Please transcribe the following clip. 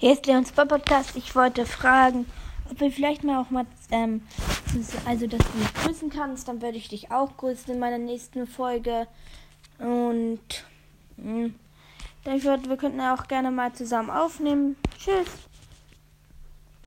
Hier ist Leons Podcast. Ich wollte fragen, ob wir vielleicht mal auch mal, ähm, also dass du mich grüßen kannst, dann würde ich dich auch grüßen in meiner nächsten Folge. Und mh, hm, ich würde, wir könnten auch gerne mal zusammen aufnehmen. Tschüss.